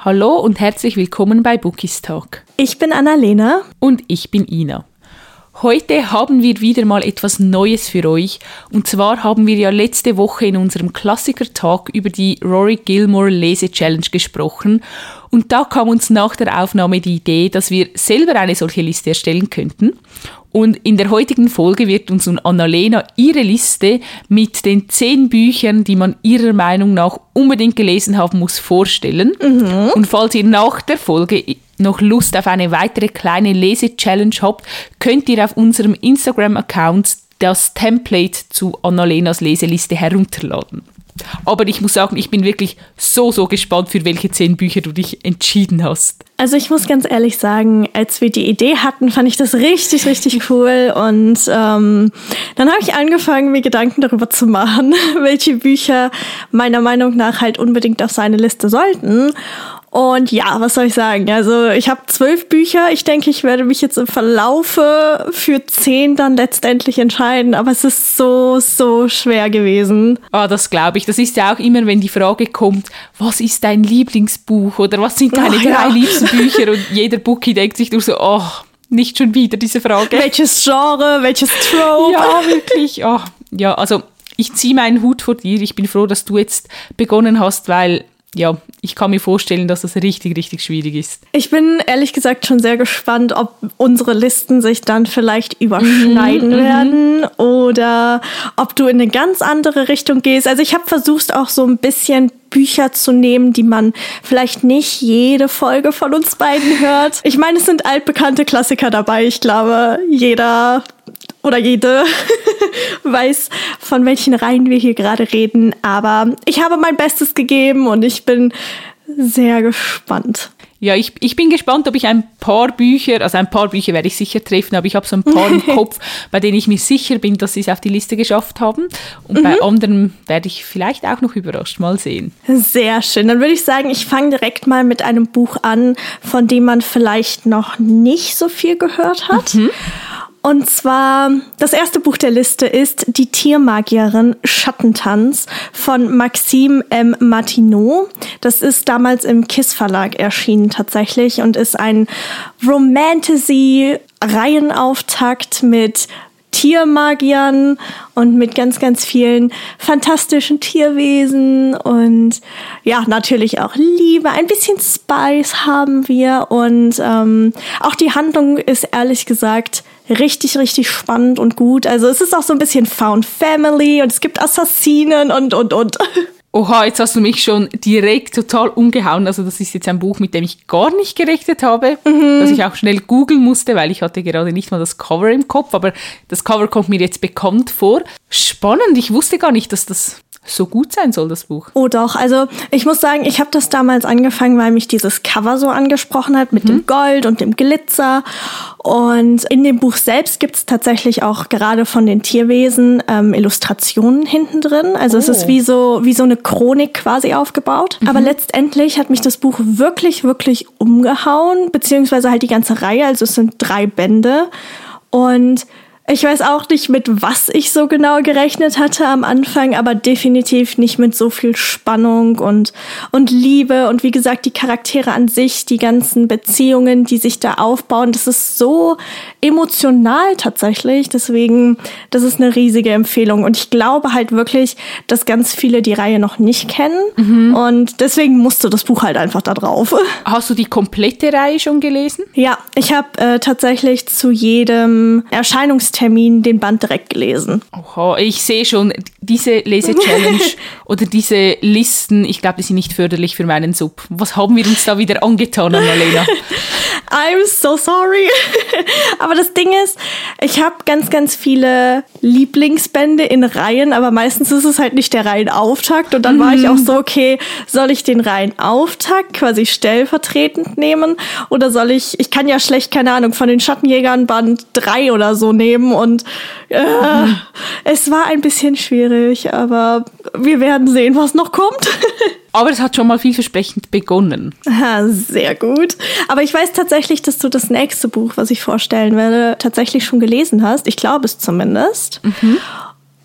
Hallo und herzlich willkommen bei Bookies Talk. Ich bin Annalena. Und ich bin Ina. Heute haben wir wieder mal etwas Neues für euch. Und zwar haben wir ja letzte Woche in unserem Klassiker-Talk über die Rory Gilmore Lese-Challenge gesprochen. Und da kam uns nach der Aufnahme die Idee, dass wir selber eine solche Liste erstellen könnten. Und in der heutigen Folge wird uns Annalena ihre Liste mit den zehn Büchern, die man ihrer Meinung nach unbedingt gelesen haben muss, vorstellen. Mhm. Und falls ihr nach der Folge noch Lust auf eine weitere kleine Lese-Challenge habt, könnt ihr auf unserem Instagram-Account das Template zu Annalenas Leseliste herunterladen. Aber ich muss sagen, ich bin wirklich so, so gespannt, für welche zehn Bücher du dich entschieden hast. Also ich muss ganz ehrlich sagen, als wir die Idee hatten, fand ich das richtig, richtig cool. Und ähm, dann habe ich angefangen, mir Gedanken darüber zu machen, welche Bücher meiner Meinung nach halt unbedingt auf seine Liste sollten. Und ja, was soll ich sagen? Also ich habe zwölf Bücher. Ich denke, ich werde mich jetzt im Verlaufe für zehn dann letztendlich entscheiden. Aber es ist so, so schwer gewesen. Ah, oh, das glaube ich. Das ist ja auch immer, wenn die Frage kommt, was ist dein Lieblingsbuch oder was sind deine oh, drei ja. liebsten Bücher? Und jeder Bookie denkt sich nur so, oh, nicht schon wieder diese Frage. Welches Genre, welches Trope? Ja, wirklich. Oh, ja, also ich ziehe meinen Hut vor dir. Ich bin froh, dass du jetzt begonnen hast, weil ja, ich kann mir vorstellen, dass das richtig, richtig schwierig ist. Ich bin ehrlich gesagt schon sehr gespannt, ob unsere Listen sich dann vielleicht überschneiden mhm, mhm. werden oder ob du in eine ganz andere Richtung gehst. Also ich habe versucht auch so ein bisschen Bücher zu nehmen, die man vielleicht nicht jede Folge von uns beiden hört. Ich meine, es sind altbekannte Klassiker dabei. Ich glaube, jeder oder jede weiß, von welchen Reihen wir hier gerade reden. Aber ich habe mein Bestes gegeben und ich bin sehr gespannt. Ja, ich, ich bin gespannt, ob ich ein paar Bücher, also ein paar Bücher werde ich sicher treffen, aber ich habe so ein paar im Kopf, bei denen ich mir sicher bin, dass sie es auf die Liste geschafft haben. Und mhm. bei anderen werde ich vielleicht auch noch überrascht. Mal sehen. Sehr schön. Dann würde ich sagen, ich fange direkt mal mit einem Buch an, von dem man vielleicht noch nicht so viel gehört hat. Mhm. Und zwar, das erste Buch der Liste ist Die Tiermagierin Schattentanz von Maxime M. Martineau. Das ist damals im KISS Verlag erschienen tatsächlich und ist ein Romantasy-Reihenauftakt mit Tiermagiern und mit ganz, ganz vielen fantastischen Tierwesen und ja, natürlich auch Liebe. Ein bisschen Spice haben wir und ähm, auch die Handlung ist ehrlich gesagt richtig, richtig spannend und gut. Also es ist auch so ein bisschen Found Family und es gibt Assassinen und, und, und. Oha, jetzt hast du mich schon direkt total umgehauen. Also das ist jetzt ein Buch, mit dem ich gar nicht gerechnet habe, mhm. dass ich auch schnell googeln musste, weil ich hatte gerade nicht mal das Cover im Kopf, aber das Cover kommt mir jetzt bekannt vor. Spannend, ich wusste gar nicht, dass das so gut sein soll, das Buch. Oh doch, also ich muss sagen, ich habe das damals angefangen, weil mich dieses Cover so angesprochen hat mit mhm. dem Gold und dem Glitzer. Und in dem Buch selbst gibt es tatsächlich auch gerade von den Tierwesen ähm, Illustrationen hinten drin. Also oh. es ist oh. wie so, wie so eine Chronik quasi aufgebaut. Mhm. Aber letztendlich hat mich das Buch wirklich, wirklich umgehauen, beziehungsweise halt die ganze Reihe. Also es sind drei Bände. Und ich weiß auch nicht, mit was ich so genau gerechnet hatte am Anfang, aber definitiv nicht mit so viel Spannung und, und Liebe und wie gesagt, die Charaktere an sich, die ganzen Beziehungen, die sich da aufbauen, das ist so emotional tatsächlich. Deswegen, das ist eine riesige Empfehlung. Und ich glaube halt wirklich, dass ganz viele die Reihe noch nicht kennen. Mhm. Und deswegen musste das Buch halt einfach da drauf. Hast du die komplette Reihe schon gelesen? Ja, ich habe äh, tatsächlich zu jedem Erscheinungstermin Termin den Band direkt gelesen. Oho, ich sehe schon, diese Lese-Challenge oder diese Listen, ich glaube, die sind nicht förderlich für meinen Sub. Was haben wir uns da wieder angetan, Annalena? I'm so sorry. Aber das Ding ist, ich habe ganz, ganz viele Lieblingsbände in Reihen, aber meistens ist es halt nicht der Reihenauftakt. Und dann mhm. war ich auch so, okay, soll ich den Reihenauftakt quasi stellvertretend nehmen? Oder soll ich, ich kann ja schlecht, keine Ahnung, von den Schattenjägern Band 3 oder so nehmen und äh, mhm. es war ein bisschen schwierig, aber wir werden sehen, was noch kommt. Aber es hat schon mal vielversprechend begonnen. Aha, sehr gut. Aber ich weiß tatsächlich, dass du das nächste Buch, was ich vorstellen werde, tatsächlich schon gelesen hast. Ich glaube es zumindest. Mhm.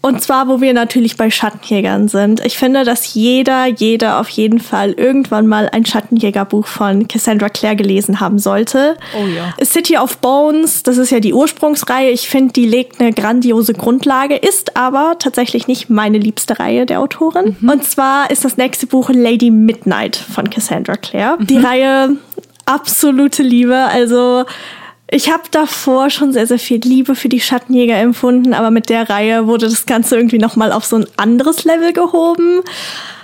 Und zwar, wo wir natürlich bei Schattenjägern sind. Ich finde, dass jeder, jeder auf jeden Fall irgendwann mal ein Schattenjägerbuch von Cassandra Clare gelesen haben sollte. Oh ja. City of Bones, das ist ja die Ursprungsreihe. Ich finde, die legt eine grandiose Grundlage, ist aber tatsächlich nicht meine liebste Reihe der Autorin. Mhm. Und zwar ist das nächste Buch Lady Midnight von Cassandra Clare. Mhm. Die Reihe absolute Liebe. Also ich habe davor schon sehr, sehr viel Liebe für die Schattenjäger empfunden, aber mit der Reihe wurde das Ganze irgendwie nochmal auf so ein anderes Level gehoben.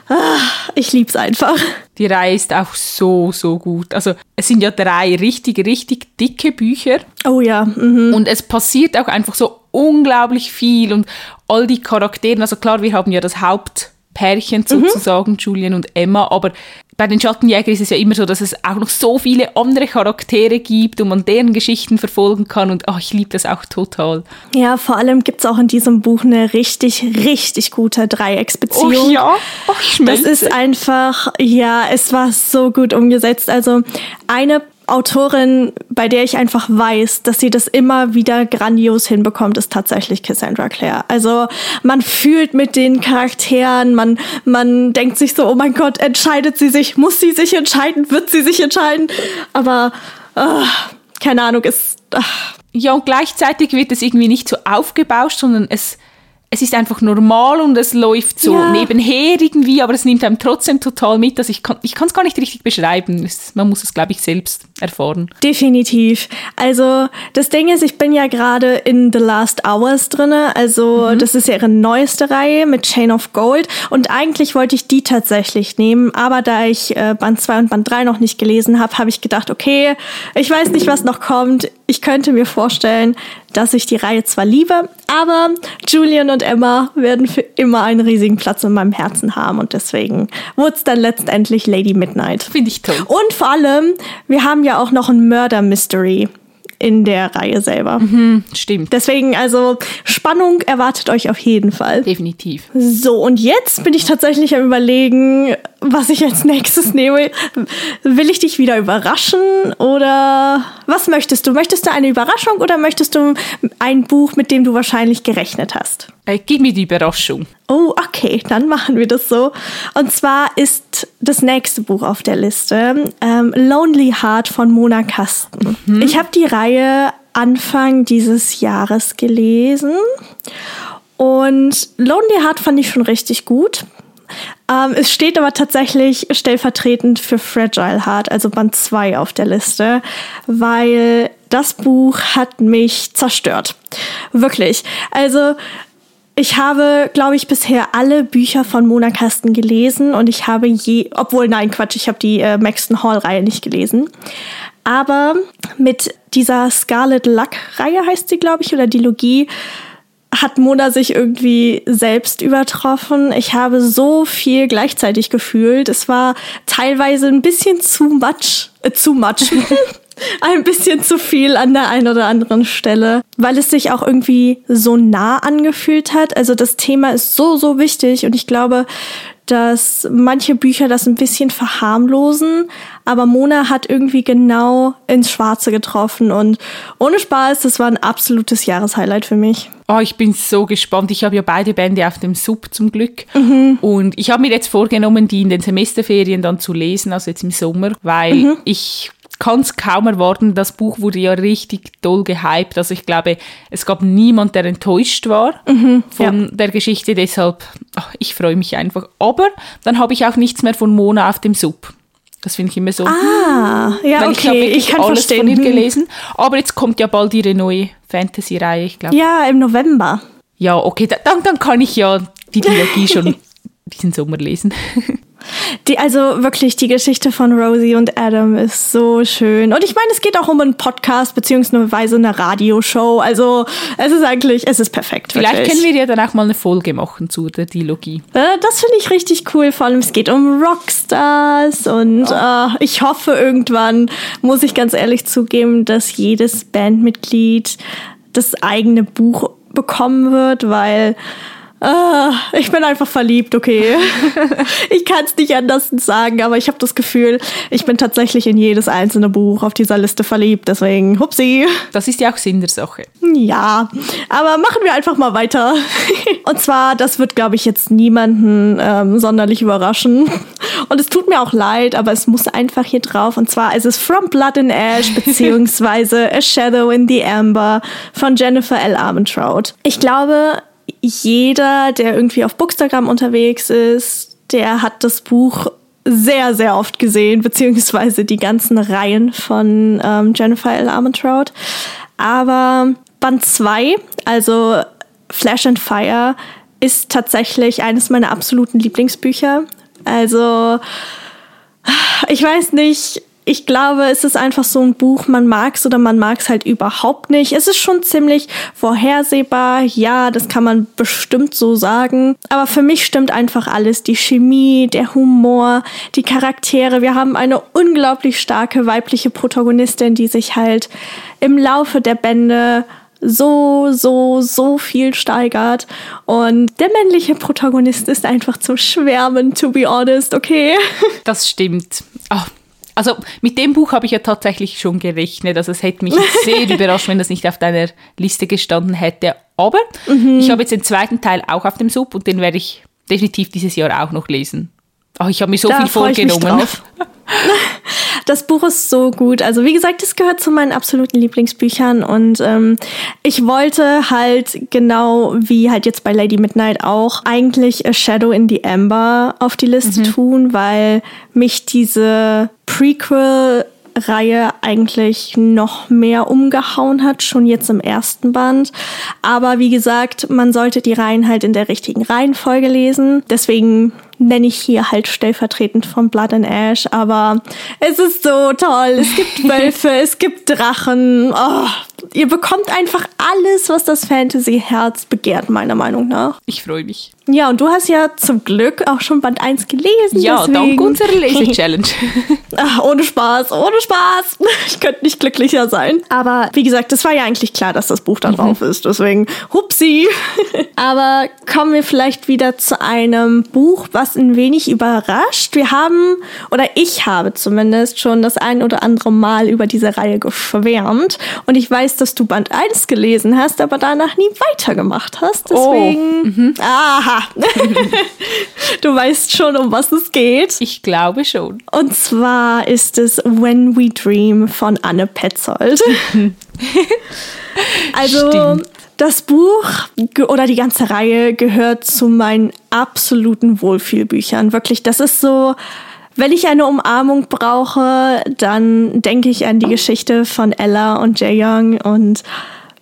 Ah, ich lieb's einfach. Die Reihe ist auch so, so gut. Also es sind ja drei richtig, richtig dicke Bücher. Oh ja. Mhm. Und es passiert auch einfach so unglaublich viel und all die Charaktere. Also klar, wir haben ja das Hauptpärchen mhm. sozusagen, mhm. Julian und Emma, aber bei den Schattenjägern ist es ja immer so, dass es auch noch so viele andere Charaktere gibt und man deren Geschichten verfolgen kann und oh, ich liebe das auch total. Ja, vor allem gibt es auch in diesem Buch eine richtig, richtig gute Dreiecksbeziehung. Oh ja, oh, ich Das ist einfach, ja, es war so gut umgesetzt. Also eine Autorin, bei der ich einfach weiß, dass sie das immer wieder grandios hinbekommt, ist tatsächlich Cassandra Clare. Also man fühlt mit den Charakteren, man, man denkt sich so, oh mein Gott, entscheidet sie sich, muss sie sich entscheiden, wird sie sich entscheiden? Aber uh, keine Ahnung, ist. Uh. Ja, und gleichzeitig wird es irgendwie nicht so aufgebauscht, sondern es es ist einfach normal und es läuft so ja. nebenher irgendwie, aber es nimmt einem trotzdem total mit. Also ich kann ich es gar nicht richtig beschreiben. Es, man muss es, glaube ich, selbst erfahren. Definitiv. Also das Ding ist, ich bin ja gerade in The Last Hours drinne. Also mhm. das ist ja ihre neueste Reihe mit Chain of Gold. Und eigentlich wollte ich die tatsächlich nehmen, aber da ich äh, Band 2 und Band 3 noch nicht gelesen habe, habe ich gedacht, okay, ich weiß nicht, was noch kommt. Ich könnte mir vorstellen, dass ich die Reihe zwar liebe, aber Julian und Emma werden für immer einen riesigen Platz in meinem Herzen haben und deswegen wurde es dann letztendlich Lady Midnight. Finde ich toll. Und vor allem, wir haben ja auch noch ein Murder Mystery in der Reihe selber. Mhm, stimmt. Deswegen, also Spannung erwartet euch auf jeden Fall. Definitiv. So, und jetzt bin ich tatsächlich am Überlegen, was ich als nächstes nehme. Will ich dich wieder überraschen oder was möchtest du? Möchtest du eine Überraschung oder möchtest du ein Buch, mit dem du wahrscheinlich gerechnet hast? Äh, gib mir die Überraschung. Oh, okay, dann machen wir das so. Und zwar ist das nächste Buch auf der Liste ähm, Lonely Heart von Mona Kasten. Mhm. Ich habe die Reihe Anfang dieses Jahres gelesen und Lonely Heart fand ich schon richtig gut. Ähm, es steht aber tatsächlich stellvertretend für Fragile Heart, also Band 2 auf der Liste, weil das Buch hat mich zerstört. Wirklich. Also ich habe, glaube ich, bisher alle Bücher von Mona Kasten gelesen und ich habe je, obwohl nein, Quatsch, ich habe die äh, Maxton Hall Reihe nicht gelesen. Aber mit dieser Scarlet Luck Reihe heißt sie, glaube ich, oder Dilogie, hat Mona sich irgendwie selbst übertroffen. Ich habe so viel gleichzeitig gefühlt. Es war teilweise ein bisschen zu much, äh, zu much. ein bisschen zu viel an der einen oder anderen Stelle, weil es sich auch irgendwie so nah angefühlt hat. Also das Thema ist so, so wichtig und ich glaube, dass manche Bücher das ein bisschen verharmlosen, aber Mona hat irgendwie genau ins Schwarze getroffen und ohne Spaß, das war ein absolutes Jahreshighlight für mich. Oh, ich bin so gespannt. Ich habe ja beide Bände auf dem Sub zum Glück. Mhm. Und ich habe mir jetzt vorgenommen, die in den Semesterferien dann zu lesen, also jetzt im Sommer, weil mhm. ich kann es kaum erwarten. Das Buch wurde ja richtig toll gehypt. Also ich glaube, es gab niemand, der enttäuscht war mhm, von ja. der Geschichte. Deshalb, ach, ich freue mich einfach. Aber dann habe ich auch nichts mehr von Mona auf dem Sub. Das finde ich immer so. Ah, ja, okay. Ich, ich kann alles verstehen. von ihr gelesen. Aber jetzt kommt ja bald ihre neue Fantasy-Reihe, ich glaube. Ja, im November. Ja, okay. Dann, dann kann ich ja die Trilogie schon diesen Sommer lesen. Die, also wirklich, die Geschichte von Rosie und Adam ist so schön. Und ich meine, es geht auch um einen Podcast beziehungsweise eine Radioshow. Also es ist eigentlich, es ist perfekt. Vielleicht wirklich. können wir ja dann auch mal eine Folge machen zu der Dilogie. Äh, das finde ich richtig cool. Vor allem, es geht um Rockstars und oh. äh, ich hoffe irgendwann, muss ich ganz ehrlich zugeben, dass jedes Bandmitglied das eigene Buch bekommen wird, weil Ah, ich bin einfach verliebt, okay. ich kann es nicht anders sagen, aber ich habe das Gefühl, ich bin tatsächlich in jedes einzelne Buch auf dieser Liste verliebt. Deswegen, hupsi. Das ist ja auch Sinn der Sache. Ja, aber machen wir einfach mal weiter. Und zwar, das wird, glaube ich, jetzt niemanden ähm, sonderlich überraschen. Und es tut mir auch leid, aber es muss einfach hier drauf. Und zwar ist es From Blood and Ash beziehungsweise A Shadow in the Amber von Jennifer L. Armentrout. Ich glaube, jeder, der irgendwie auf Bookstagram unterwegs ist, der hat das Buch sehr, sehr oft gesehen, beziehungsweise die ganzen Reihen von ähm, Jennifer L. Armentrout. Aber Band 2, also Flash and Fire, ist tatsächlich eines meiner absoluten Lieblingsbücher. Also, ich weiß nicht, ich glaube, es ist einfach so ein Buch, man mag es oder man mag es halt überhaupt nicht. Es ist schon ziemlich vorhersehbar, ja, das kann man bestimmt so sagen. Aber für mich stimmt einfach alles. Die Chemie, der Humor, die Charaktere. Wir haben eine unglaublich starke weibliche Protagonistin, die sich halt im Laufe der Bände so, so, so viel steigert. Und der männliche Protagonist ist einfach zum Schwärmen, to be honest, okay? Das stimmt. Oh, also mit dem Buch habe ich ja tatsächlich schon gerechnet. Also es hätte mich sehr überrascht, wenn das nicht auf deiner Liste gestanden hätte. Aber mhm. ich habe jetzt den zweiten Teil auch auf dem Sub und den werde ich definitiv dieses Jahr auch noch lesen. Ach, ich habe mir so da viel vorgenommen. Das Buch ist so gut. Also wie gesagt, es gehört zu meinen absoluten Lieblingsbüchern und ähm, ich wollte halt genau wie halt jetzt bei Lady Midnight auch eigentlich A Shadow in the Amber auf die Liste mhm. tun, weil mich diese Prequel Reihe eigentlich noch mehr umgehauen hat, schon jetzt im ersten Band. Aber wie gesagt, man sollte die Reihen halt in der richtigen Reihenfolge lesen. Deswegen nenne ich hier halt stellvertretend von Blood and Ash, aber es ist so toll. Es gibt Wölfe, es gibt Drachen. Oh, ihr bekommt einfach alles, was das Fantasy-Herz begehrt, meiner Meinung nach. Ich freue mich. Ja, und du hast ja zum Glück auch schon Band 1 gelesen. Ja, deswegen. dank unserer Lese-Challenge. ohne Spaß, ohne Spaß. Ich könnte nicht glücklicher sein. Aber wie gesagt, es war ja eigentlich klar, dass das Buch da drauf mhm. ist. Deswegen, hupsi. Aber kommen wir vielleicht wieder zu einem Buch, was ein wenig überrascht. Wir haben, oder ich habe zumindest schon das ein oder andere Mal über diese Reihe geschwärmt. Und ich weiß, dass du Band 1 gelesen hast, aber danach nie weitergemacht hast. Oh. Deswegen, oh. mhm. aha du weißt schon, um was es geht. Ich glaube schon. Und zwar ist es When We Dream von Anne Petzold. also, Stimmt. das Buch oder die ganze Reihe gehört zu meinen absoluten Wohlfühlbüchern. Wirklich, das ist so. Wenn ich eine Umarmung brauche, dann denke ich an die Geschichte von Ella und Jae Young und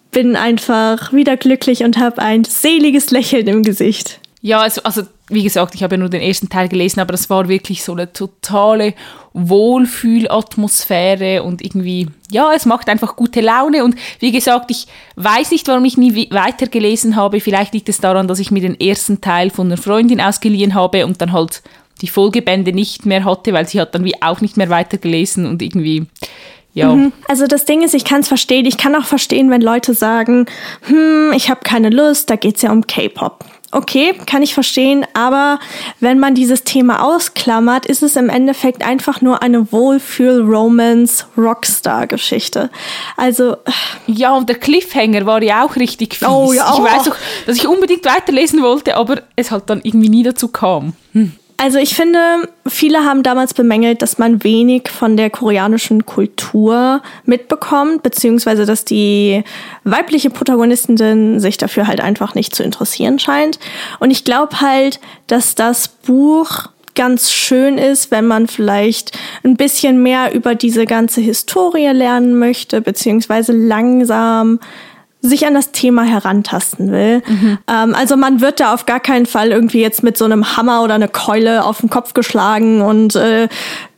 bin einfach wieder glücklich und habe ein seliges Lächeln im Gesicht. Ja, also, also wie gesagt, ich habe ja nur den ersten Teil gelesen, aber es war wirklich so eine totale Wohlfühlatmosphäre und irgendwie, ja, es macht einfach gute Laune. Und wie gesagt, ich weiß nicht, warum ich nie weiter gelesen habe. Vielleicht liegt es daran, dass ich mir den ersten Teil von einer Freundin ausgeliehen habe und dann halt die Folgebände nicht mehr hatte, weil sie hat dann wie auch nicht mehr weitergelesen und irgendwie, ja. Mhm. Also das Ding ist, ich kann es verstehen. Ich kann auch verstehen, wenn Leute sagen, hm, ich habe keine Lust, da geht es ja um K-Pop. Okay, kann ich verstehen, aber wenn man dieses Thema ausklammert, ist es im Endeffekt einfach nur eine Wohlfühl-Romance-Rockstar-Geschichte. Also. Ja, und der Cliffhanger war ja auch richtig fies. Oh, ja, oh. Ich weiß auch, dass ich unbedingt weiterlesen wollte, aber es halt dann irgendwie nie dazu kam. Hm. Also ich finde, viele haben damals bemängelt, dass man wenig von der koreanischen Kultur mitbekommt, beziehungsweise dass die weibliche Protagonistin sich dafür halt einfach nicht zu interessieren scheint. Und ich glaube halt, dass das Buch ganz schön ist, wenn man vielleicht ein bisschen mehr über diese ganze Historie lernen möchte, beziehungsweise langsam sich an das Thema herantasten will. Mhm. Ähm, also man wird da auf gar keinen Fall irgendwie jetzt mit so einem Hammer oder eine Keule auf den Kopf geschlagen und äh,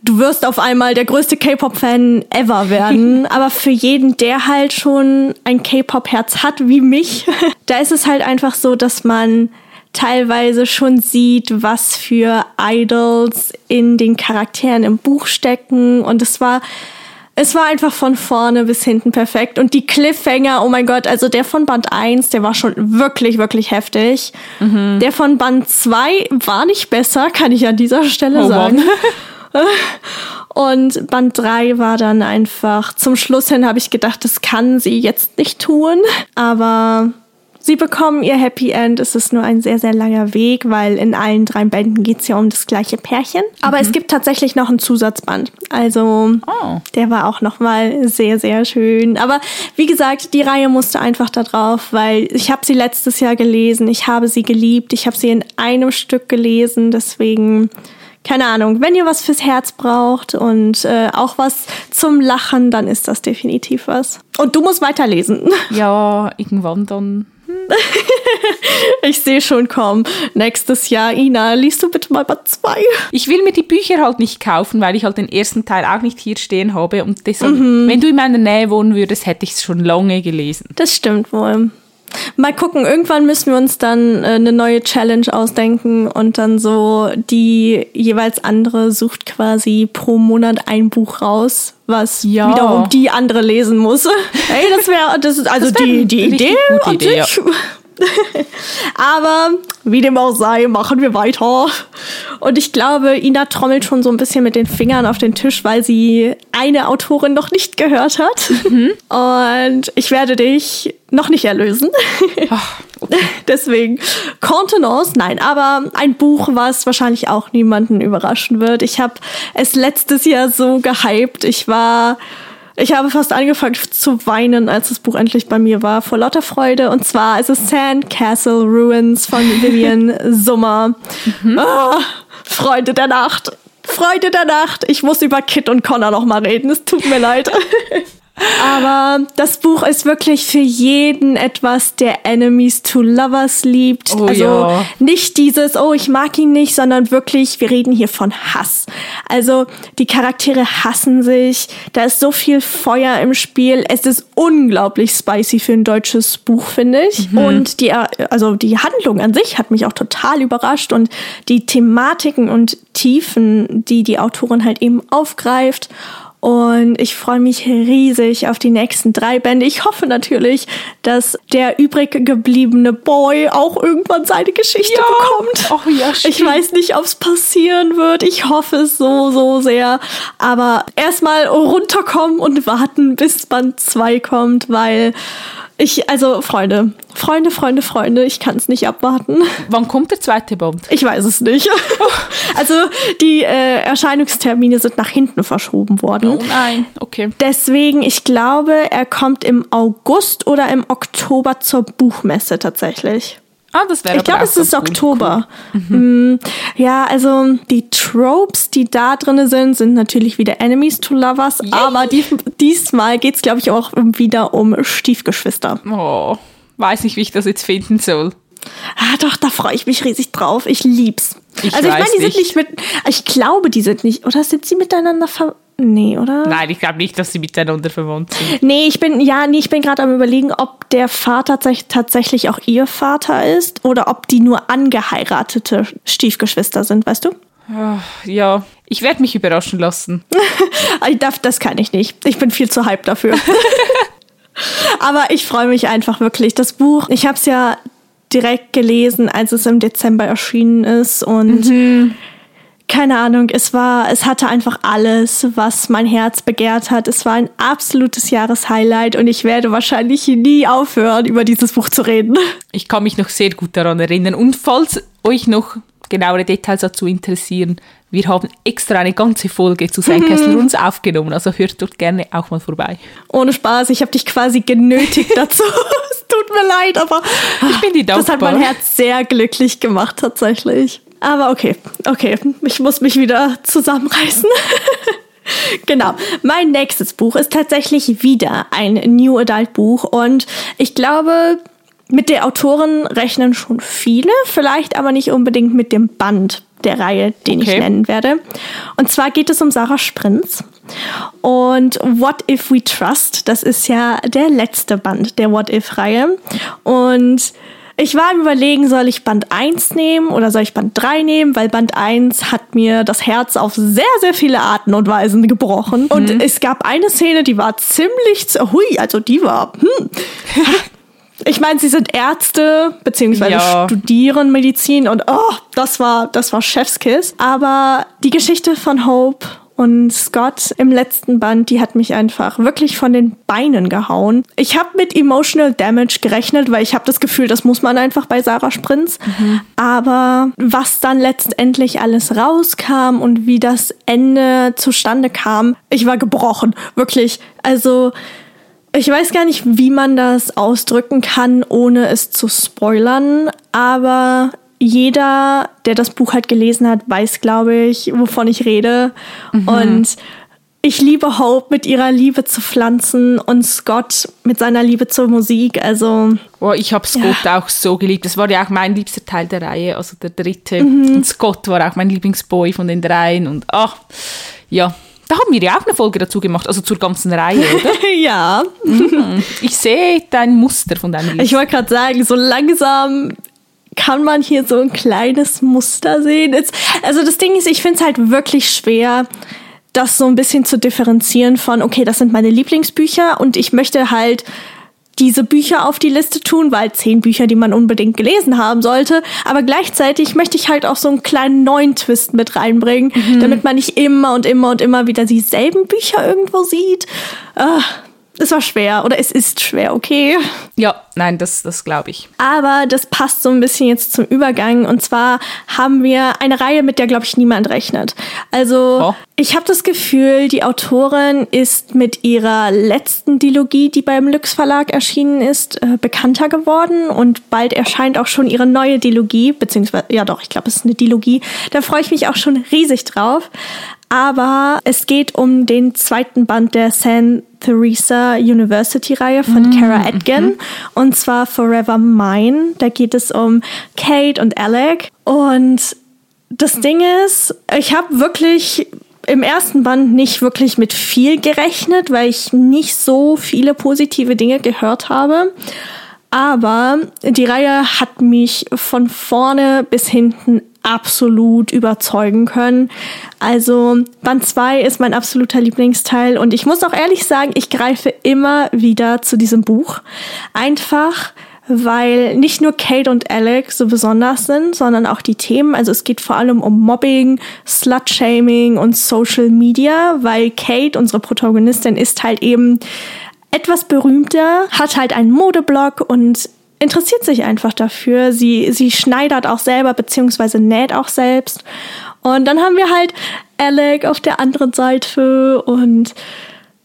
du wirst auf einmal der größte K-Pop-Fan ever werden. Aber für jeden, der halt schon ein K-Pop-Herz hat wie mich, da ist es halt einfach so, dass man teilweise schon sieht, was für Idols in den Charakteren im Buch stecken. Und es war Es war einfach von vorne bis hinten perfekt. Und die Cliffhanger, oh mein Gott, also der von Band 1, der war schon wirklich, wirklich heftig. Mhm. Der von Band 2 war nicht besser, kann ich an dieser Stelle oh, sagen. Und Band 3 war dann einfach, zum Schluss hin habe ich gedacht, das kann sie jetzt nicht tun. Aber Sie bekommen ihr Happy End. Es ist nur ein sehr, sehr langer Weg, weil in allen drei Bänden geht es ja um das gleiche Pärchen. Aber mhm. es gibt tatsächlich noch einen Zusatzband. Also oh. der war auch nochmal sehr, sehr schön. Aber wie gesagt, die Reihe musste einfach da drauf, weil ich habe sie letztes Jahr gelesen. Ich habe sie geliebt. Ich habe sie in einem Stück gelesen. Deswegen keine Ahnung, wenn ihr was fürs Herz braucht und äh, auch was zum Lachen, dann ist das definitiv was. Und du musst weiterlesen. Ja, irgendwann dann ich sehe schon kommen. Nächstes Jahr, Ina, liest du bitte mal Band 2? Ich will mir die Bücher halt nicht kaufen, weil ich halt den ersten Teil auch nicht hier stehen habe. Und deshalb, mhm. wenn du in meiner Nähe wohnen würdest, hätte ich es schon lange gelesen. Das stimmt wohl. Mal gucken, irgendwann müssen wir uns dann äh, eine neue Challenge ausdenken und dann so die jeweils andere sucht quasi pro Monat ein Buch raus, was ja. wiederum die andere lesen muss. Ey, das wäre das ist also das wär die die Idee Idee, sich. Ja. Aber wie dem auch sei, machen wir weiter. Und ich glaube, Ina trommelt schon so ein bisschen mit den Fingern auf den Tisch, weil sie eine Autorin noch nicht gehört hat. Mhm. Und ich werde dich noch nicht erlösen. Deswegen Contenance, nein, aber ein Buch, was wahrscheinlich auch niemanden überraschen wird. Ich habe es letztes Jahr so gehypt. Ich war ich habe fast angefangen zu weinen, als das Buch endlich bei mir war, vor lauter Freude. Und zwar ist es Sandcastle Ruins von Vivian Summer. Mhm. Ah, Freunde der Nacht. Freude der Nacht. Ich muss über Kit und Connor noch mal reden. Es tut mir leid. Aber das Buch ist wirklich für jeden etwas, der Enemies to Lovers liebt. Oh, also ja. nicht dieses, oh, ich mag ihn nicht, sondern wirklich, wir reden hier von Hass. Also die Charaktere hassen sich, da ist so viel Feuer im Spiel. Es ist unglaublich spicy für ein deutsches Buch, finde ich. Mhm. Und die, also die Handlung an sich hat mich auch total überrascht und die Thematiken und Tiefen, die die Autorin halt eben aufgreift und ich freue mich riesig auf die nächsten drei Bände. Ich hoffe natürlich, dass der übrig gebliebene Boy auch irgendwann seine Geschichte ja. bekommt. Oh, ja, ich weiß nicht, ob es passieren wird. Ich hoffe es so, so sehr. Aber erstmal runterkommen und warten, bis Band 2 kommt, weil ich, also Freunde, Freunde, Freunde, Freunde, ich kann es nicht abwarten. Wann kommt der zweite Band? Ich weiß es nicht. also die äh, Erscheinungstermine sind nach hinten verschoben worden. Oh nein, okay. Deswegen, ich glaube, er kommt im August oder im Oktober zur Buchmesse tatsächlich. Ah, das wäre Ich glaube, es ist Oktober. Cool. Mhm. Mm, ja, also die Tropes, die da drin sind, sind natürlich wieder Enemies to Lovers, Yay. aber die, diesmal geht es, glaube ich, auch wieder um Stiefgeschwister. Oh, weiß nicht, wie ich das jetzt finden soll. Ah, doch, da freue ich mich riesig drauf. Ich lieb's. Ich also ich meine, die nicht. sind nicht mit. Ich glaube, die sind nicht. Oder sind sie miteinander ver Nee, oder? Nein, ich glaube nicht, dass sie miteinander verwandt sind. Nee, ich bin, ja, nee, ich bin gerade am überlegen, ob der Vater tatsächlich auch ihr Vater ist oder ob die nur angeheiratete Stiefgeschwister sind, weißt du? Ja, ich werde mich überraschen lassen. das kann ich nicht. Ich bin viel zu hype dafür. Aber ich freue mich einfach wirklich. Das Buch, ich habe es ja direkt gelesen, als es im Dezember erschienen ist und mhm keine Ahnung, es war, es hatte einfach alles, was mein Herz begehrt hat. Es war ein absolutes Jahreshighlight und ich werde wahrscheinlich nie aufhören, über dieses Buch zu reden. Ich kann mich noch sehr gut daran erinnern. Und falls euch noch genauere Details dazu interessieren, wir haben extra eine ganze Folge zu Sandcastle Runs aufgenommen, also hört dort gerne auch mal vorbei. Ohne Spaß, ich habe dich quasi genötigt dazu. es tut mir leid, aber ich bin die dankbar. das hat mein Herz sehr glücklich gemacht tatsächlich. Aber okay, okay, ich muss mich wieder zusammenreißen. genau. Mein nächstes Buch ist tatsächlich wieder ein New Adult Buch und ich glaube, mit der Autorin rechnen schon viele, vielleicht aber nicht unbedingt mit dem Band der Reihe, den okay. ich nennen werde. Und zwar geht es um Sarah Sprintz. Und What If We Trust, das ist ja der letzte Band der What If-Reihe. Und Ich war am überlegen, soll ich Band 1 nehmen oder soll ich Band 3 nehmen, weil Band 1 hat mir das Herz auf sehr, sehr viele Arten und Weisen gebrochen. Und Mhm. es gab eine Szene, die war ziemlich, z- hui, also die war, hm. Ich meine, sie sind Ärzte, beziehungsweise Ja. studieren Medizin und oh, das war, das war Chefskiss. Aber die Geschichte von Hope und Scott im letzten Band, die hat mich einfach wirklich von den Beinen gehauen. Ich habe mit Emotional Damage gerechnet, weil ich habe das Gefühl, das muss man einfach bei Sarah Sprinz. Aber was dann letztendlich alles rauskam und wie das Ende zustande kam, ich war gebrochen. Wirklich. Also, ich weiß gar nicht, wie man das ausdrücken kann, ohne es zu spoilern, aber jeder, der das Buch halt gelesen hat, weiß, glaube ich, wovon ich rede. Und ich liebe Hope mit ihrer Liebe zu Pflanzen und Scott mit seiner Liebe zur Musik. Also, Oh, ich habe Scott Ja. auch so geliebt. Das war ja auch mein liebster Teil der Reihe, also der dritte. Mhm. Und Scott war auch mein Lieblingsboy von den dreien. Und ach, ja, da haben wir ja auch eine Folge dazu gemacht, also zur ganzen Reihe, oder? ja. Ich sehe dein Muster von deinem Liste. Ich wollte gerade sagen, so langsam kann man hier so ein kleines Muster sehen. Jetzt, also das Ding ist, ich finde es halt wirklich schwer, das so ein bisschen zu differenzieren von, okay, das sind meine Lieblingsbücher und ich möchte halt diese Bücher auf die Liste tun, weil zehn Bücher, die man unbedingt gelesen haben sollte. Aber gleichzeitig möchte ich halt auch so einen kleinen neuen Twist mit reinbringen, damit man nicht immer und immer und immer wieder dieselben Bücher irgendwo sieht. Ah, es war schwer oder es ist schwer, okay. Ja, nein, das, das glaube ich. Aber das passt so ein bisschen jetzt zum Übergang. Und zwar haben wir eine Reihe, mit der, glaube ich, niemand rechnet. Also, Oh. Ich habe das Gefühl, die Autorin ist mit ihrer letzten Dilogie, die beim Lüx Verlag erschienen ist, äh, bekannter geworden. Und bald erscheint auch schon ihre neue Dilogie, beziehungsweise, ja doch, ich glaube, es ist eine Dilogie. Da freue ich mich auch schon riesig drauf. Aber es geht um den zweiten Band der San Theresa University Reihe von Kara Atkin und zwar Forever Mine. Da geht es um Kate und Alec und das Ding ist, ich habe wirklich im ersten Band nicht wirklich mit viel gerechnet, weil ich nicht so viele positive Dinge gehört habe. Aber die Reihe hat mich von vorne bis hinten absolut überzeugen können. Also Band 2 ist mein absoluter Lieblingsteil und ich muss auch ehrlich sagen, ich greife immer wieder zu diesem Buch. Einfach weil nicht nur Kate und Alec so besonders sind, sondern auch die Themen. Also es geht vor allem um Mobbing, Slut-Shaming und Social Media, weil Kate, unsere Protagonistin, ist halt eben etwas berühmter, hat halt einen Modeblog und interessiert sich einfach dafür. Sie, sie schneidert auch selber, beziehungsweise näht auch selbst. Und dann haben wir halt Alec auf der anderen Seite und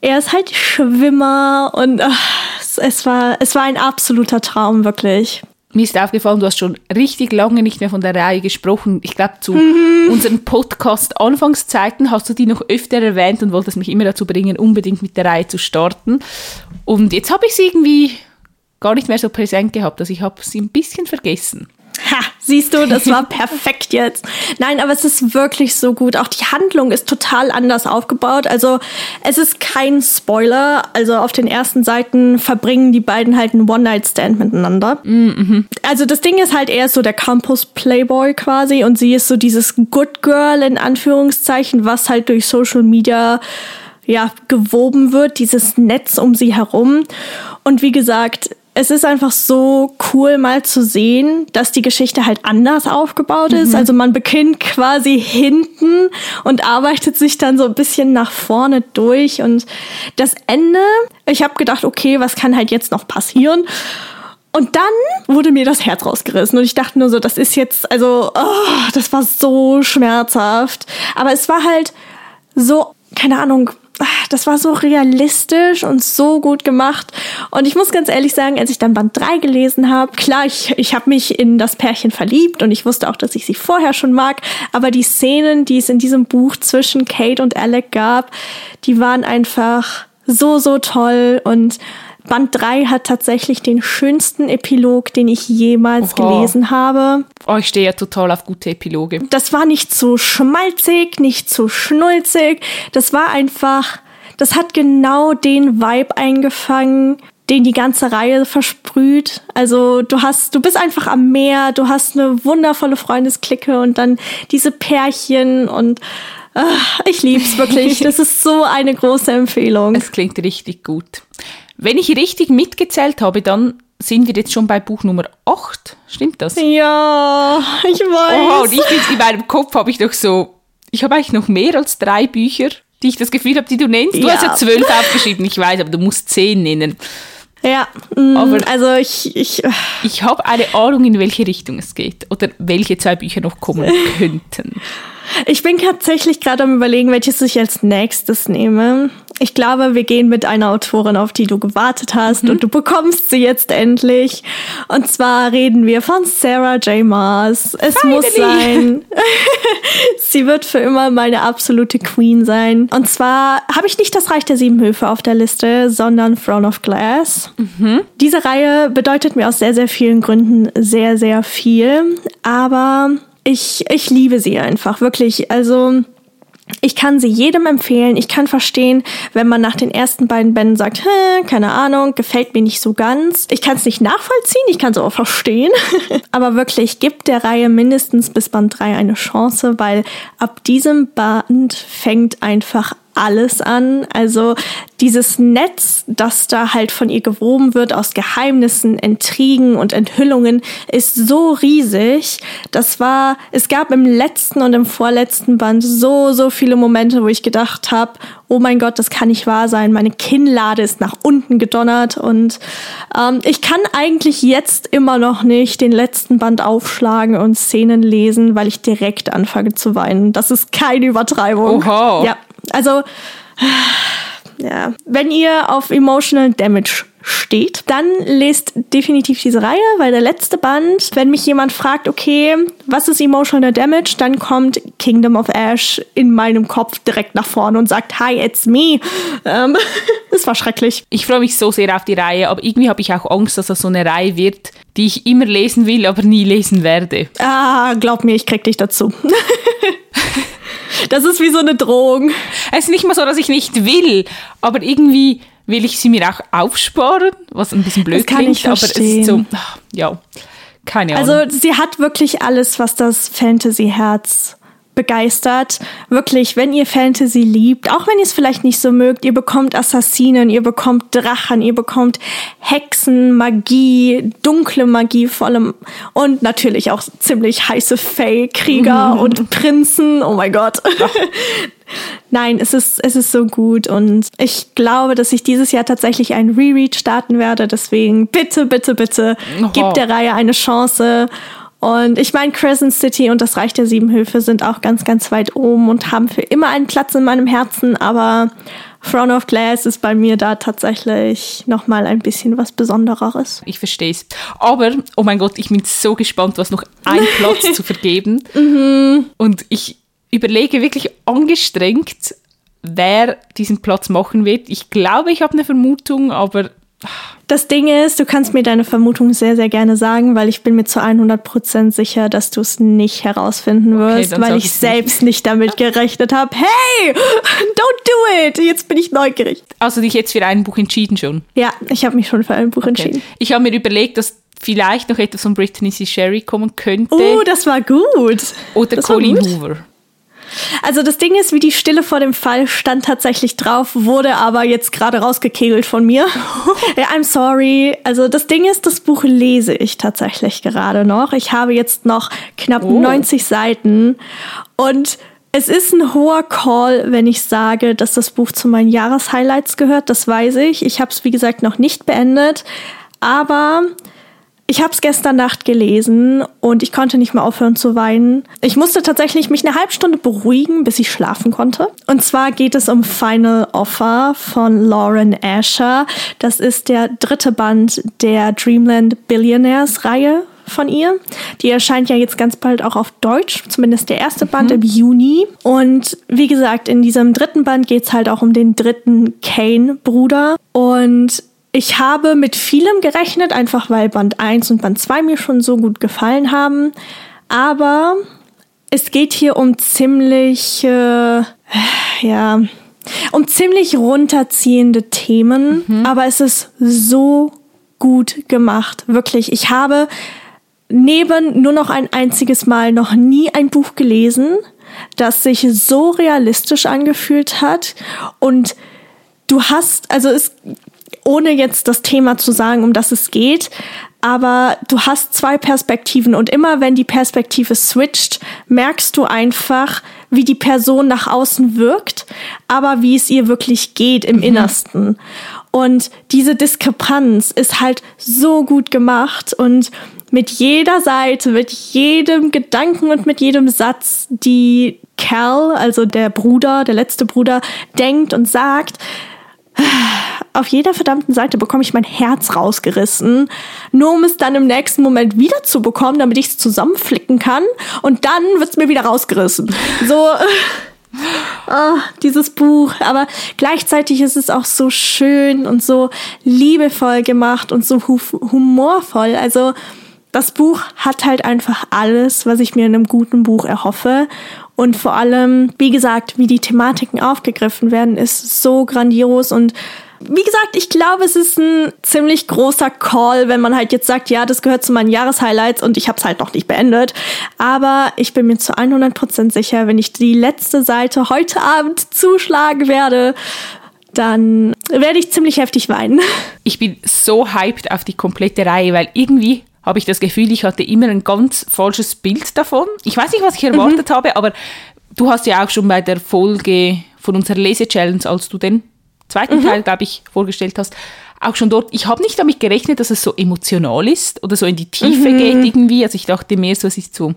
er ist halt Schwimmer und ach, es, es, war, es war ein absoluter Traum, wirklich. Mir ist aufgefallen, du hast schon richtig lange nicht mehr von der Reihe gesprochen. Ich glaube, zu unseren Podcast-Anfangszeiten hast du die noch öfter erwähnt und wolltest mich immer dazu bringen, unbedingt mit der Reihe zu starten. Und jetzt habe ich sie irgendwie gar nicht mehr so präsent gehabt. Also ich habe sie ein bisschen vergessen. Ha, siehst du, das war perfekt jetzt. Nein, aber es ist wirklich so gut. Auch die Handlung ist total anders aufgebaut. Also es ist kein Spoiler. Also auf den ersten Seiten verbringen die beiden halt einen One-Night-Stand miteinander. Also das Ding ist halt, er ist so der Campus-Playboy quasi und sie ist so dieses Good Girl in Anführungszeichen, was halt durch Social Media ja, gewoben wird, dieses Netz um sie herum. Und wie gesagt, es ist einfach so cool mal zu sehen, dass die Geschichte halt anders aufgebaut ist. Also man beginnt quasi hinten und arbeitet sich dann so ein bisschen nach vorne durch. Und das Ende, ich habe gedacht, okay, was kann halt jetzt noch passieren? Und dann wurde mir das Herz rausgerissen und ich dachte nur so, das ist jetzt, also, oh, das war so schmerzhaft. Aber es war halt so, keine Ahnung, ah, das war so realistisch und so gut gemacht. Und ich muss ganz ehrlich sagen, als ich dann Band 3 gelesen habe, klar, ich, ich habe mich in das Pärchen verliebt und ich wusste auch, dass ich sie vorher schon mag, aber die Szenen, die es in diesem Buch zwischen Kate und Alec gab, die waren einfach so, so toll und Band 3 hat tatsächlich den schönsten Epilog, den ich jemals Oha. gelesen habe. Oh, ich stehe ja total auf gute Epiloge. Das war nicht zu schmalzig, nicht zu schnulzig. Das war einfach, das hat genau den Vibe eingefangen, den die ganze Reihe versprüht. Also du hast, du bist einfach am Meer, du hast eine wundervolle Freundesklicke und dann diese Pärchen und ach, ich lieb's wirklich. Das ist so eine große Empfehlung. Es klingt richtig gut. Wenn ich richtig mitgezählt habe, dann sind wir jetzt schon bei Buch Nummer 8. Stimmt das? Ja, ich weiß. Oh, und ich jetzt in meinem Kopf habe ich doch so, ich habe eigentlich noch mehr als drei Bücher, die ich das Gefühl habe, die du nennst. Du Ja. hast ja zwölf aufgeschrieben, ich weiß, aber du musst zehn nennen. Ja, mm, Aber- also ich, ich, Ich habe eine Ahnung, in welche Richtung es geht oder welche zwei Bücher noch kommen könnten. ich bin tatsächlich gerade am überlegen, welches ich als nächstes nehme. Ich glaube, wir gehen mit einer Autorin, auf die du gewartet hast und du bekommst sie jetzt endlich. Und zwar reden wir von Sarah J. Maas. Es muss Finally. sein. sie wird für immer meine absolute Queen sein. Und zwar habe ich nicht das Reich der Sieben Höfe auf der Liste, sondern Throne of Glass. Diese Reihe bedeutet mir aus sehr, sehr vielen Gründen sehr, sehr viel. Aber ich, ich liebe sie einfach, wirklich. Also, ich kann sie jedem empfehlen. Ich kann verstehen, wenn man nach den ersten beiden Bänden sagt, keine Ahnung, gefällt mir nicht so ganz. Ich kann es nicht nachvollziehen, ich kann es auch verstehen. Aber wirklich, gibt der Reihe mindestens bis Band 3 eine Chance, weil ab diesem Band fängt einfach alles an. Also dieses Netz, das da halt von ihr gewoben wird aus Geheimnissen, Intrigen und Enthüllungen, ist so riesig. Das war, es gab im letzten und im vorletzten Band so, so viele Momente, wo ich gedacht habe, oh mein Gott, das kann nicht wahr sein. Meine Kinnlade ist nach unten gedonnert und ähm, ich kann eigentlich jetzt immer noch nicht den letzten Band aufschlagen und Szenen lesen, weil ich direkt anfange zu weinen. Das ist keine Übertreibung. Oha. Ja, also ja, wenn ihr auf Emotional Damage steht, dann lest definitiv diese Reihe, weil der letzte Band, wenn mich jemand fragt, okay, was ist Emotional Damage, dann kommt Kingdom of Ash in meinem Kopf direkt nach vorne und sagt, hi, it's me. Ähm, das war schrecklich. Ich freue mich so sehr auf die Reihe, aber irgendwie habe ich auch Angst, dass das so eine Reihe wird, die ich immer lesen will, aber nie lesen werde. Ah, glaub mir, ich krieg dich dazu. das ist wie so eine Drohung. Es ist nicht mal so, dass ich nicht will, aber irgendwie will ich sie mir auch aufsparen, was ein bisschen blöd Das kann klingt, ich aber es ist so, ah, ja, keine Ahnung. Also sie hat wirklich alles, was das Fantasy-Herz begeistert. Wirklich, wenn ihr Fantasy liebt, auch wenn ihr es vielleicht nicht so mögt, ihr bekommt Assassinen, ihr bekommt Drachen, ihr bekommt Hexen, Magie, dunkle Magie vor allem und natürlich auch ziemlich heiße Fey-Krieger und Prinzen. Oh mein Gott. Nein, es ist, es ist so gut und ich glaube, dass ich dieses Jahr tatsächlich einen Reread starten werde. Deswegen bitte, bitte, bitte, Oha. gib der Reihe eine Chance. Und ich meine, Crescent City und das Reich der Sieben Höfe sind auch ganz, ganz weit oben und haben für immer einen Platz in meinem Herzen. Aber Throne of Glass ist bei mir da tatsächlich nochmal ein bisschen was Besondereres. ich verstehe es. Aber, oh mein Gott, ich bin so gespannt, was noch ein Platz zu vergeben. Und ich überlege wirklich angestrengt, wer diesen Platz machen wird. Ich glaube, ich habe eine Vermutung, aber Das Ding ist, du kannst mir deine Vermutung sehr, sehr gerne sagen, weil ich bin mir zu 100% sicher, dass du es nicht herausfinden wirst, dann weil ich selbst nicht damit gerechnet habe. Hey, don't do it! Jetzt bin ich neugierig. also dich jetzt für ein Buch entschieden schon. Ja, ich habe mich schon für ein Buch entschieden. Ich habe mir überlegt, dass vielleicht noch etwas von Brittany C. Sherry kommen könnte. Oh, das war gut. oder das Colin. Hoover. Also das Ding ist, wie die Stille vor dem Fall stand tatsächlich drauf, wurde aber jetzt gerade rausgekegelt von mir. ja, I'm sorry. Also das Ding ist, das Buch lese ich tatsächlich gerade noch. Ich habe jetzt noch knapp Oh. 90 Seiten und es ist ein hoher Call, wenn ich sage, dass das Buch zu meinen Jahreshighlights gehört. Das weiß ich. Ich habe es, wie gesagt, noch nicht beendet. Aber ich habe es gestern Nacht gelesen und ich konnte nicht mehr aufhören zu weinen. Ich musste tatsächlich mich eine halbe Stunde beruhigen, bis ich schlafen konnte. Und zwar geht es um Final Offer von Lauren Asher. Das ist der dritte Band der Dreamland Billionaires Reihe von ihr. Die erscheint ja jetzt ganz bald auch auf Deutsch, zumindest der erste Band im Juni. Und wie gesagt, in diesem dritten Band geht's halt auch um den dritten Kane-Bruder. Und ich habe mit vielem gerechnet, einfach weil Band 1 und Band 2 mir schon so gut gefallen haben. Aber es geht hier um ziemlich, äh, ja, Und ziemlich runterziehende Themen, mhm. aber es ist so gut gemacht. Wirklich. Ich habe neben nur noch ein einziges Mal noch nie ein Buch gelesen, das sich so realistisch angefühlt hat und du hast, also es, ohne jetzt das Thema zu sagen, um das es geht, aber du hast zwei Perspektiven und immer wenn die Perspektive switcht, merkst du einfach, wie die Person nach außen wirkt, aber wie es ihr wirklich geht im mhm. Innersten. Und diese Diskrepanz ist halt so gut gemacht und mit jeder Seite, mit jedem Gedanken und mit jedem Satz, die Cal, also der Bruder, der letzte Bruder, denkt und sagt, auf jeder verdammten Seite bekomme ich mein Herz rausgerissen, nur um es dann im nächsten Moment wieder zu bekommen, damit ich es zusammenflicken kann und dann wird es mir wieder rausgerissen. So, oh, dieses Buch. Aber gleichzeitig ist es auch so schön und so liebevoll gemacht und so humorvoll. Also, das Buch hat halt einfach alles, was ich mir in einem guten Buch erhoffe. Und vor allem, wie gesagt, wie die Thematiken aufgegriffen werden, ist so grandios und wie gesagt, ich glaube, es ist ein ziemlich großer Call, wenn man halt jetzt sagt, ja, das gehört zu meinen Jahreshighlights und ich habe es halt noch nicht beendet. Aber ich bin mir zu 100% sicher, wenn ich die letzte Seite heute Abend zuschlagen werde, dann werde ich ziemlich heftig weinen. Ich bin so hyped auf die komplette Reihe, weil irgendwie habe ich das Gefühl, ich hatte immer ein ganz falsches Bild davon. Ich weiß nicht, was ich erwartet mhm. habe, aber du hast ja auch schon bei der Folge von unserer Lese-Challenge, als du den zweiten mhm. Teil, glaube ich, vorgestellt hast, auch schon dort, ich habe nicht damit gerechnet, dass es so emotional ist oder so in die Tiefe mhm. geht irgendwie. Also ich dachte mehr so, es ist so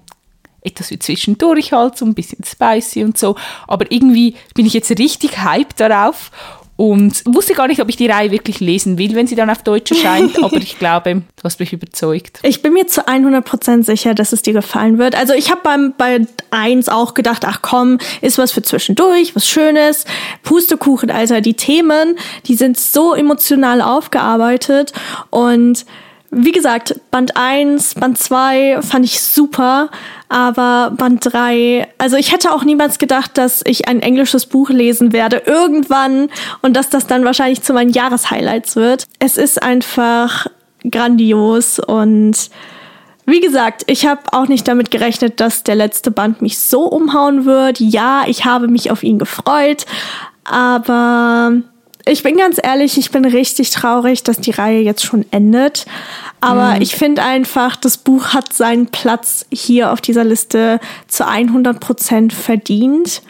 etwas wie zwischendurch halt, so ein bisschen spicy und so. Aber irgendwie bin ich jetzt richtig hyped darauf und wusste gar nicht, ob ich die Reihe wirklich lesen will, wenn sie dann auf Deutsch erscheint. Aber ich glaube, du hast mich überzeugt. Ich bin mir zu 100% sicher, dass es dir gefallen wird. Also ich habe beim bei eins auch gedacht, ach komm, ist was für zwischendurch, was Schönes. Pustekuchen, Alter, die Themen, die sind so emotional aufgearbeitet und wie gesagt, Band 1, Band 2 fand ich super, aber Band 3, also ich hätte auch niemals gedacht, dass ich ein englisches Buch lesen werde irgendwann und dass das dann wahrscheinlich zu meinen Jahreshighlights wird. Es ist einfach grandios und wie gesagt, ich habe auch nicht damit gerechnet, dass der letzte Band mich so umhauen wird. Ja, ich habe mich auf ihn gefreut, aber ich bin ganz ehrlich, ich bin richtig traurig, dass die Reihe jetzt schon endet. Aber mhm. ich finde einfach, das Buch hat seinen Platz hier auf dieser Liste zu 100 Prozent verdient.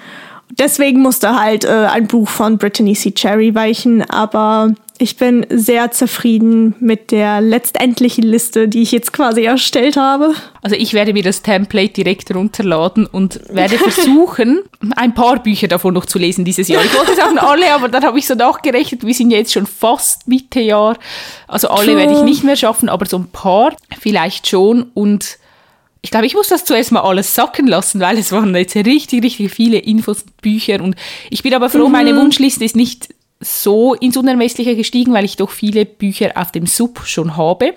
Deswegen musste halt äh, ein Buch von Brittany C. Cherry weichen, aber ich bin sehr zufrieden mit der letztendlichen Liste, die ich jetzt quasi erstellt habe. Also ich werde mir das Template direkt runterladen und werde versuchen, ein paar Bücher davon noch zu lesen dieses Jahr. Ich wollte sagen alle, aber dann habe ich so nachgerechnet, wir sind jetzt schon fast Mitte Jahr. Also alle werde ich nicht mehr schaffen, aber so ein paar vielleicht schon und ich glaube, ich muss das zuerst mal alles sacken lassen, weil es waren jetzt richtig, richtig viele Infos und Bücher. Und ich bin aber froh, mhm. meine Wunschliste ist nicht so ins Unermessliche gestiegen, weil ich doch viele Bücher auf dem Sub schon habe.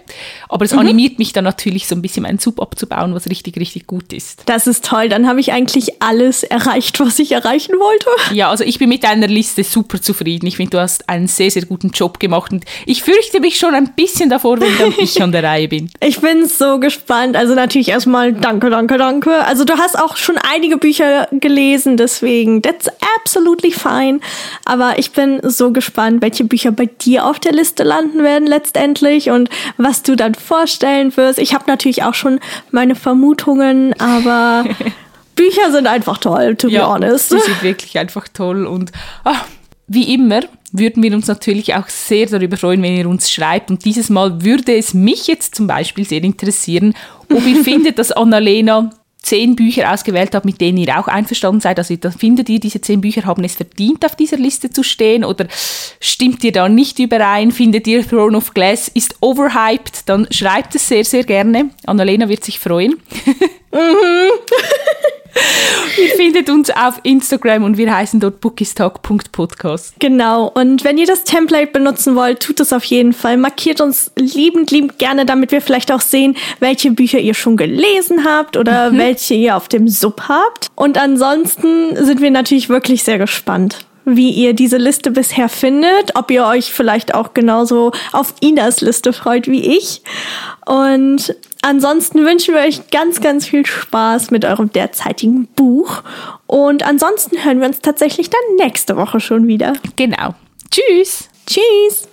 Aber es mhm. animiert mich dann natürlich so ein bisschen meinen Sub abzubauen, was richtig, richtig gut ist. Das ist toll. Dann habe ich eigentlich alles erreicht, was ich erreichen wollte. Ja, also ich bin mit deiner Liste super zufrieden. Ich finde, du hast einen sehr, sehr guten Job gemacht und ich fürchte mich schon ein bisschen davor, wenn dann ich an der Reihe bin. Ich bin so gespannt. Also natürlich erstmal danke, danke, danke. Also du hast auch schon einige Bücher gelesen, deswegen that's absolutely fine. Aber ich bin so gespannt, welche Bücher bei dir auf der Liste landen werden letztendlich und was du dann vorstellen wirst. Ich habe natürlich auch schon meine Vermutungen, aber Bücher sind einfach toll, to ja, be honest. Die sind wirklich einfach toll und ach, wie immer würden wir uns natürlich auch sehr darüber freuen, wenn ihr uns schreibt. Und dieses Mal würde es mich jetzt zum Beispiel sehr interessieren, ob ihr findet, dass Annalena zehn Bücher ausgewählt habt, mit denen ihr auch einverstanden seid. Also findet ihr, diese zehn Bücher haben es verdient, auf dieser Liste zu stehen oder stimmt ihr da nicht überein? Findet ihr Throne of Glass ist overhyped? Dann schreibt es sehr, sehr gerne. Annalena wird sich freuen. Ihr findet uns auf Instagram und wir heißen dort bookistalk.podcast. Genau. Und wenn ihr das Template benutzen wollt, tut es auf jeden Fall. Markiert uns liebend, liebend gerne, damit wir vielleicht auch sehen, welche Bücher ihr schon gelesen habt oder mhm. welche ihr auf dem Sub habt. Und ansonsten sind wir natürlich wirklich sehr gespannt wie ihr diese Liste bisher findet, ob ihr euch vielleicht auch genauso auf Inas Liste freut wie ich. Und ansonsten wünschen wir euch ganz, ganz viel Spaß mit eurem derzeitigen Buch. Und ansonsten hören wir uns tatsächlich dann nächste Woche schon wieder. Genau. Tschüss. Tschüss.